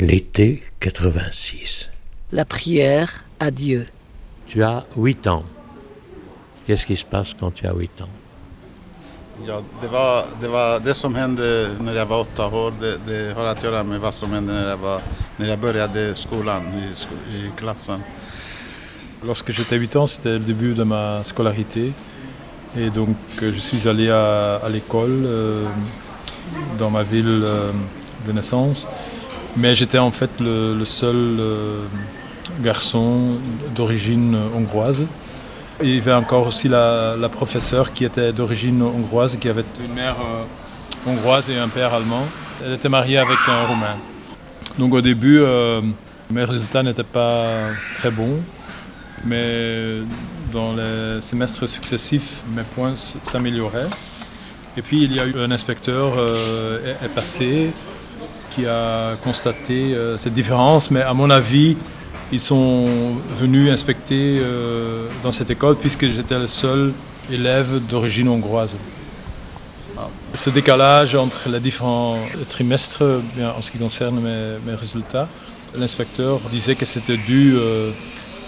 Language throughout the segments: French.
L'été 86. La prière à Dieu. Tu as 8 ans. Qu'est-ce qui se passe quand tu as 8 ans? Ja, det, var, det, var det som hände när jag var åtta år. Det, det har att göra med vad som hände när jag, var, när jag började skolan, i, sko- i klassen. Lorsque j'étais 8 ans, c'était le début de ma scolarité. Et donc euh, je suis allé à, à l'école euh, dans ma ville euh, de naissance. Mais j'étais en fait le, seul euh, garçon d'origine hongroise. Il y avait encore aussi la, professeure qui était d'origine hongroise, qui avait une mère euh, hongroise et un père allemand. Elle était mariée avec un roumain. Donc au début, euh, mes résultats n'étaient pas très bons. Mais dans les semestres successifs, mes points s'amélioraient. Et puis il y a eu un inspecteur est passé qui a constaté euh, cette différence, mais à mon avis, ils sont venus inspecter euh, dans cette école puisque j'étais le seul élève d'origine hongroise. Ce décalage entre les différents trimestres, en ce qui concerne mes, mes résultats, l'inspecteur disait que c'était dû euh,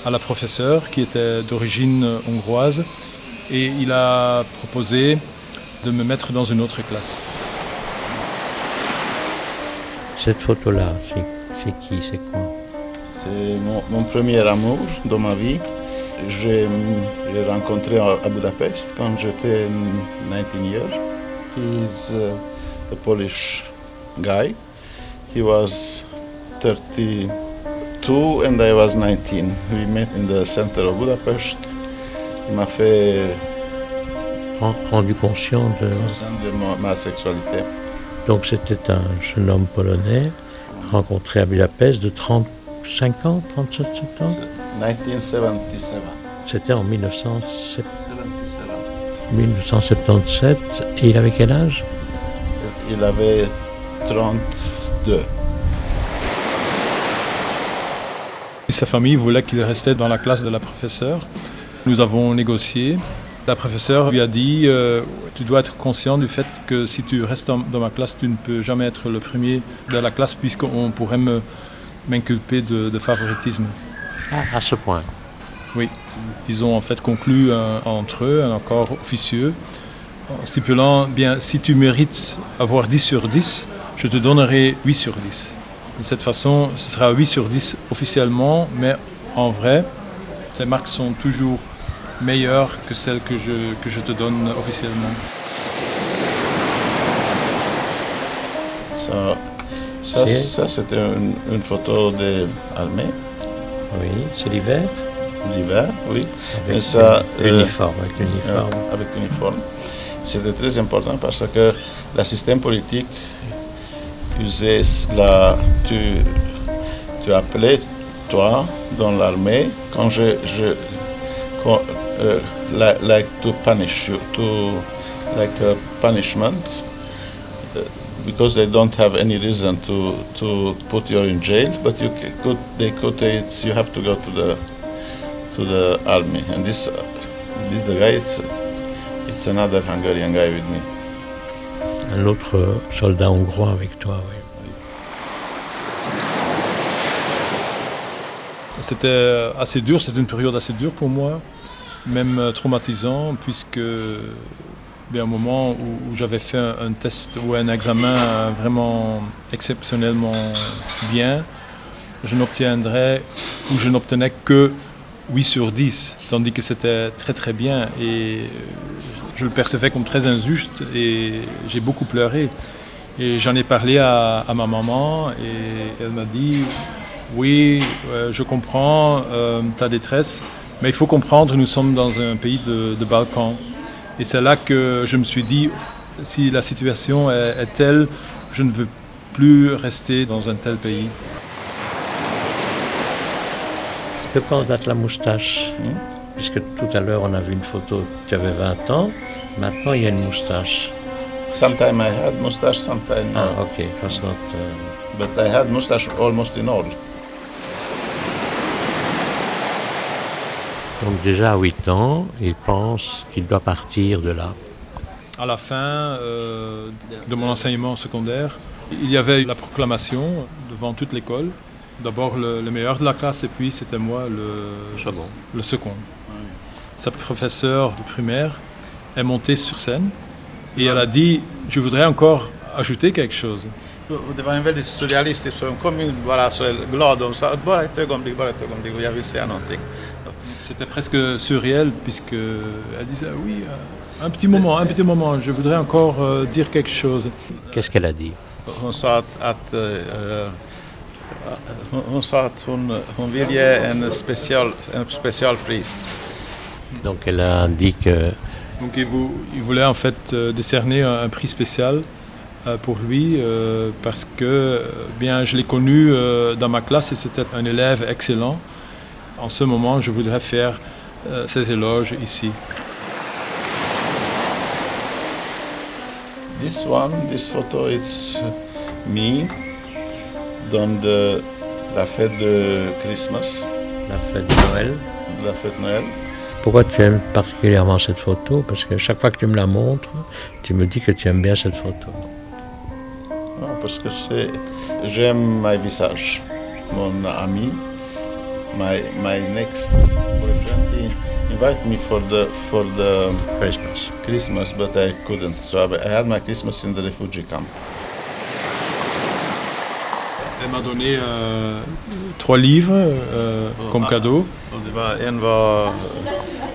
à la professeure qui était d'origine hongroise et il a proposé de me mettre dans une autre classe. Cette photo-là, c'est qui C'est quoi? C'est mon, mon premier amour dans ma vie. J'ai j'ai rencontré à, Budapest quand j'étais 19 years. He's uh, a Polish guy. He was 32 and I was 19. We met in the center of Budapest. Il m'a fait Ren- Rendu conscient de... de ma, ma sexualité. Donc c'était un jeune homme polonais rencontré à Budapest de 35 ans, 37 ans 1977. C'était en 1977 77. 1977. Et il avait quel âge? Il avait 32. Et Sa famille voulait qu'il restait dans la classe de la professeure. Nous avons négocié. La professeure lui a dit euh, Tu dois être conscient du fait que si tu restes dans, dans ma classe, tu ne peux jamais être le premier de la classe, puisqu'on pourrait me- m'inculper de, de favoritisme. Ah, à ce point. Oui. Ils ont en fait conclu un- entre eux un accord officieux en stipulant bien si tu mérites avoir 10 sur 10, je te donnerai 8 sur 10. De cette façon, ce sera 8 sur 10 officiellement, mais en vrai, tes marques sont toujours meilleures que celles que je, que je te donne officiellement. Ça, ça, ça, c'était une, une photo de Almé, Oui, c'est l'hiver d'hiver, oui, Avec euh, l'uniforme, avec l'uniforme. euh, avec uniforme. C'était très important parce que le système politique usait la, tu, tu appelais toi dans l'armée quand je, je quand, euh, like, like to punish you, to like a punishment uh, because they don't have any reason to to put you in jail, but you c- could they could it's you have to go to the to the army and this uh, this the guy it's, it's another Hungarian guy with me. Un autre soldat hongrois avec toi, oui. C'était assez dur, c'était une période assez dure pour moi, même euh, traumatisant, puisque bien, un moment où, j'avais fait un, test ou un examen euh, vraiment exceptionnellement bien, je n'obtiendrais ou je n'obtenais que 8 sur 10, tandis que c'était très très bien et euh, je le percevais comme très injuste et j'ai beaucoup pleuré. Et j'en ai parlé à, ma maman et elle m'a dit oui, je comprends ta détresse, mais il faut comprendre, nous sommes dans un pays de, de Balkans. Et c'est là que je me suis dit, si la situation est, est telle, je ne veux plus rester dans un tel pays. De quand date la moustache Hmm? Puisque tout à l'heure on a vu une photo, tu avais 20 ans, maintenant il y a une moustache. Sometime I had mustache, sometime no. Ah, ok, was not, uh, But I had mustache almost in all. Donc déjà à 8 ans, il pense qu'il doit partir de là. à la fin euh, de mon enseignement secondaire, il y avait la proclamation devant toute l'école. D'abord le, le meilleur de la classe et puis c'était moi le, Second. le second. Sa professeure de primaire est montée sur scène et elle a dit Je voudrais encore ajouter quelque chose. Och Det var en väldigt surrealistisk, så de kom in bara så glada och sa bara ett ögonblick, bara ett ögonblick och jag vill säga någonting. C'était presque surréel puisque elle disait oui, euh, un petit moment, un petit moment, je voudrais encore euh, dire quelque chose. Qu'est-ce qu'elle a dit? Hon sa att, att eh, hon, hon sa att hon, hon vill ge en special, en specialpris. Donc elle a dit que Donc il, vou- il voulait en fait euh, décerner un, un prix spécial euh, pour lui euh, parce que bien je l'ai connu euh, dans ma classe et c'était un élève excellent. En ce moment, je voudrais faire euh, ses éloges ici. This one, this photo, it's me dans de, la fête de Christmas, la fête de Noël. la fête Noël. Pourquoi tu aimes particulièrement cette photo? Parce que chaque fois que tu me la montres, tu me dis que tu aimes bien cette photo. Ah, parce que c'est, j'aime mon visage. Mon ami, my, my next boyfriend, he invited me for the, for the Christmas. Christmas, but I couldn't. So I I had my Christmas in the refugee camp. Elle m'a donné euh, trois livres euh, comme cadeau. Och det var, en var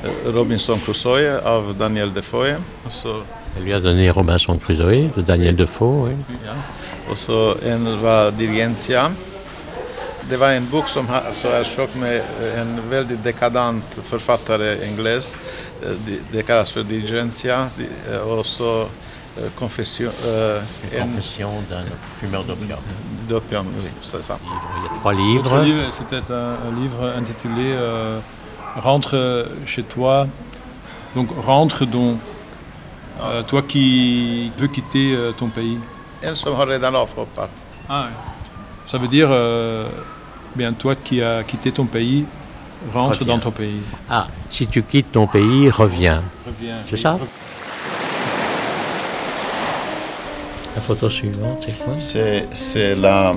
eh, Robinson Crusoe av Daniel Defoe. Så, Elle lui a donné Robinson Crusoe de Daniel Defoe. Oui. ja. och så en var Diligentia. Det var en bok som så är tjock med en väldigt dekadant författare engles. Det- Det kallas för Diligentia. Det- Och så Confession, en Confession d'un fumeur d'opium. d'opium, oui, c'est ça. Il y a trois livres. livre, c'était un, un livre intitulé euh, Rentre chez toi. Donc rentre donc, euh, toi qui veux quitter euh, ton pays. En som har redan avhoppat. Ah, ça veut dire, euh, bien toi qui as quitté ton pays, rentre Reviens. dans ton pays. Ah, si tu quittes ton pays, reviens. Reviens. C'est ça La photo suivante, c'est quoi? C'est, c'est la...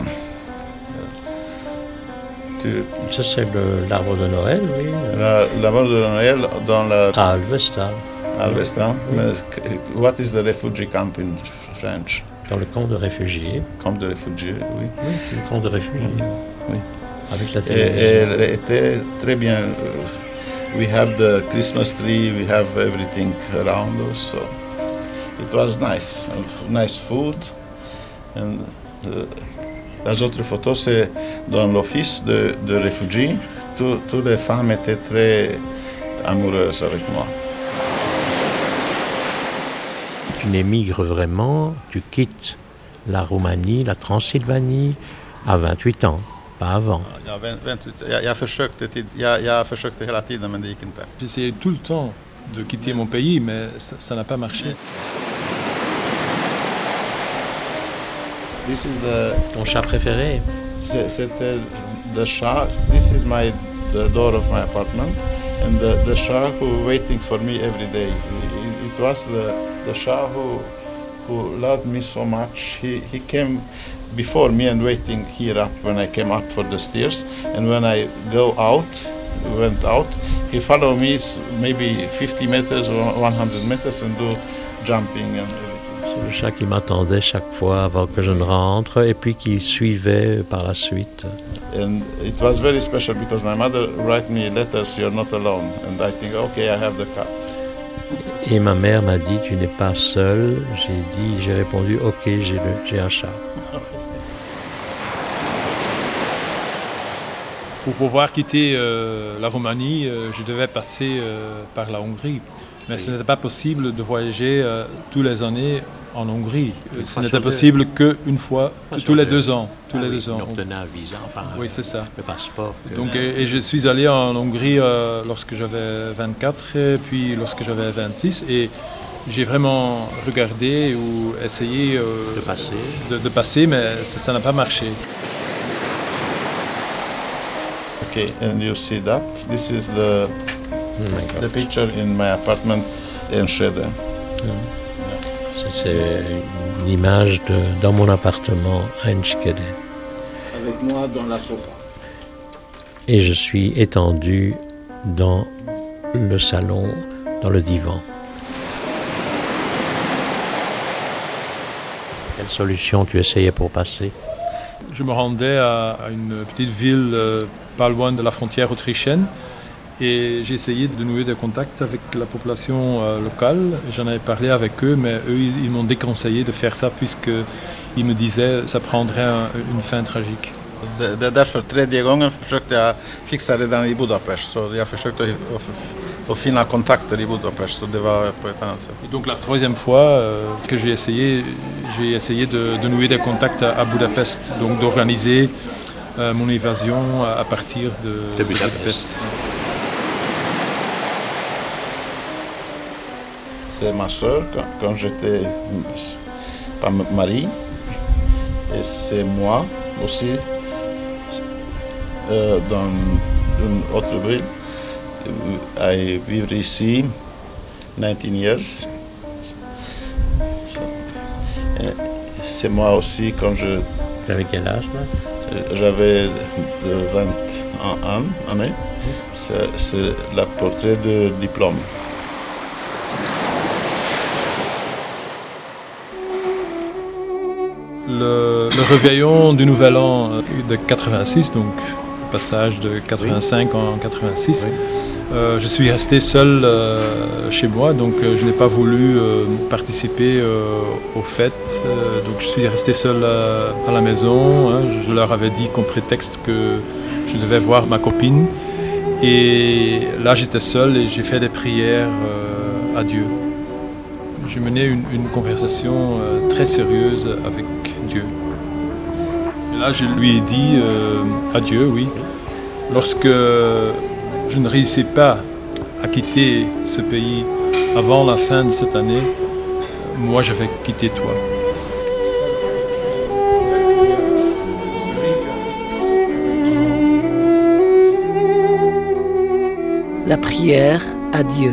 Tu, Ça, c'est le- l'arbre de Noël, oui. la, la mort de Noël dans la Ah, Alvesta, Alvesta. Mais what is the refugee camp in French? dans le camp de réfugiés. Camp de réfugiés, oui. Oui, le camp de réfugiés. Oui. Avec la Et, télévision. elle était très bien. We have the Christmas tree, we have everything around us, so it was nice. Nice food. And uh, les autres photos, c'est dans l'office de, de réfugiés. Tout- Toutes les femmes étaient très amoureuses avec moi. Tu n'émigres vraiment, tu quittes la Roumanie, la Transylvanie à 28 ans, pas avant. Jag, vänt, vänt, jag, jag, försökte, tid- jag, jag försökte hela tiden, men det gick inte. J'essayais tout le temps de quitter mon pays, mais ça n'a pas marché. This is the Ton chat préféré? C'est- C'était the Shah. This is my the door of my apartment, and the, the Shah who waiting for me every day. It, it was the, the Shah who who loved me so much. He he came before me and waiting here up when I came up for the stairs, and when I go out, went out, he followed me maybe 50 meters or 100 meters and do jumping and everything. Le chat qui m'attendait chaque fois avant que je ne rentre et puis qui suivait par la suite. And it was very special because my mother write me letters, you're not alone. And I think, okay, I have the cat. Et ma mère m'a dit Tu n'es pas seul. J'ai dit, j'ai répondu Ok, j'ai un chat. Pour pouvoir quitter euh, la Roumanie, euh, je devais passer euh, par la Hongrie. Mais ce n'était pas possible de voyager tous les années en Hongrie. Ce n'était possible qu'une fois, tous les deux. ans. Tous les deux ans. On obtenait un visa, enfin Oui, c'est ça. le passeport. que- Donc, et, et je suis allé en Hongrie lorsque j'avais 24 et puis lorsque j'avais 26 et j'ai vraiment regardé ou essayé de passer. de, de passer, mais ça n'a pas marché. Okay, and you see that? This is the, Oh my God. the picture in my apartment in Schede. C'est une image de, dans mon appartement à Enschede. Avec moi dans la sofa. Et je suis étendu dans le salon, dans le divan. Quelle solution tu essayais pour passer? Je me rendais à, à une petite ville euh, pas loin de la frontière autrichienne et j'ai essayé de nouer des contacts avec la population euh, locale. J'en avais parlé avec eux, mais eux, ils, ils m'ont déconseillé de faire ça puisqu'ils me disaient que ça prendrait un- une fin tragique. Det, är därför tredje gången försökte jag fixa redan i Budapest. Så jag försökte Budapest. Et donc la troisième fois euh, que j'ai essayé, j'ai essayé de, de nouer des contacts à, à Budapest, donc d'organiser mon évasion à, à partir de, De Budapest. C'est ma soeur quand, quand j'étais pas mari. Et c'est moi aussi euh, dans une autre ville. euh, à vivre ici 19 years. C'est moi aussi quand je Avec quel âge là j'avais euh, 21 ans, années. C'est le portrait de diplôme. Le, le réveillon du Nouvel An euh, de 86, donc le passage de 85 en 86, euh, je suis resté seul euh, chez moi, donc euh, je n'ai pas voulu participer aux fêtes. donc je suis resté seul à la maison. hein. je leur avais dit comme prétexte que je devais voir ma copine. Et là j'étais seul et j'ai fait des prières à Dieu. J'ai mené une, conversation très sérieuse avec Dieu. Et là, je lui ai dit euh, à Dieu, oui. Lorsque je ne réussis pas à quitter ce pays avant la fin de cette année, moi, je vais quitter toi. La prière à Dieu.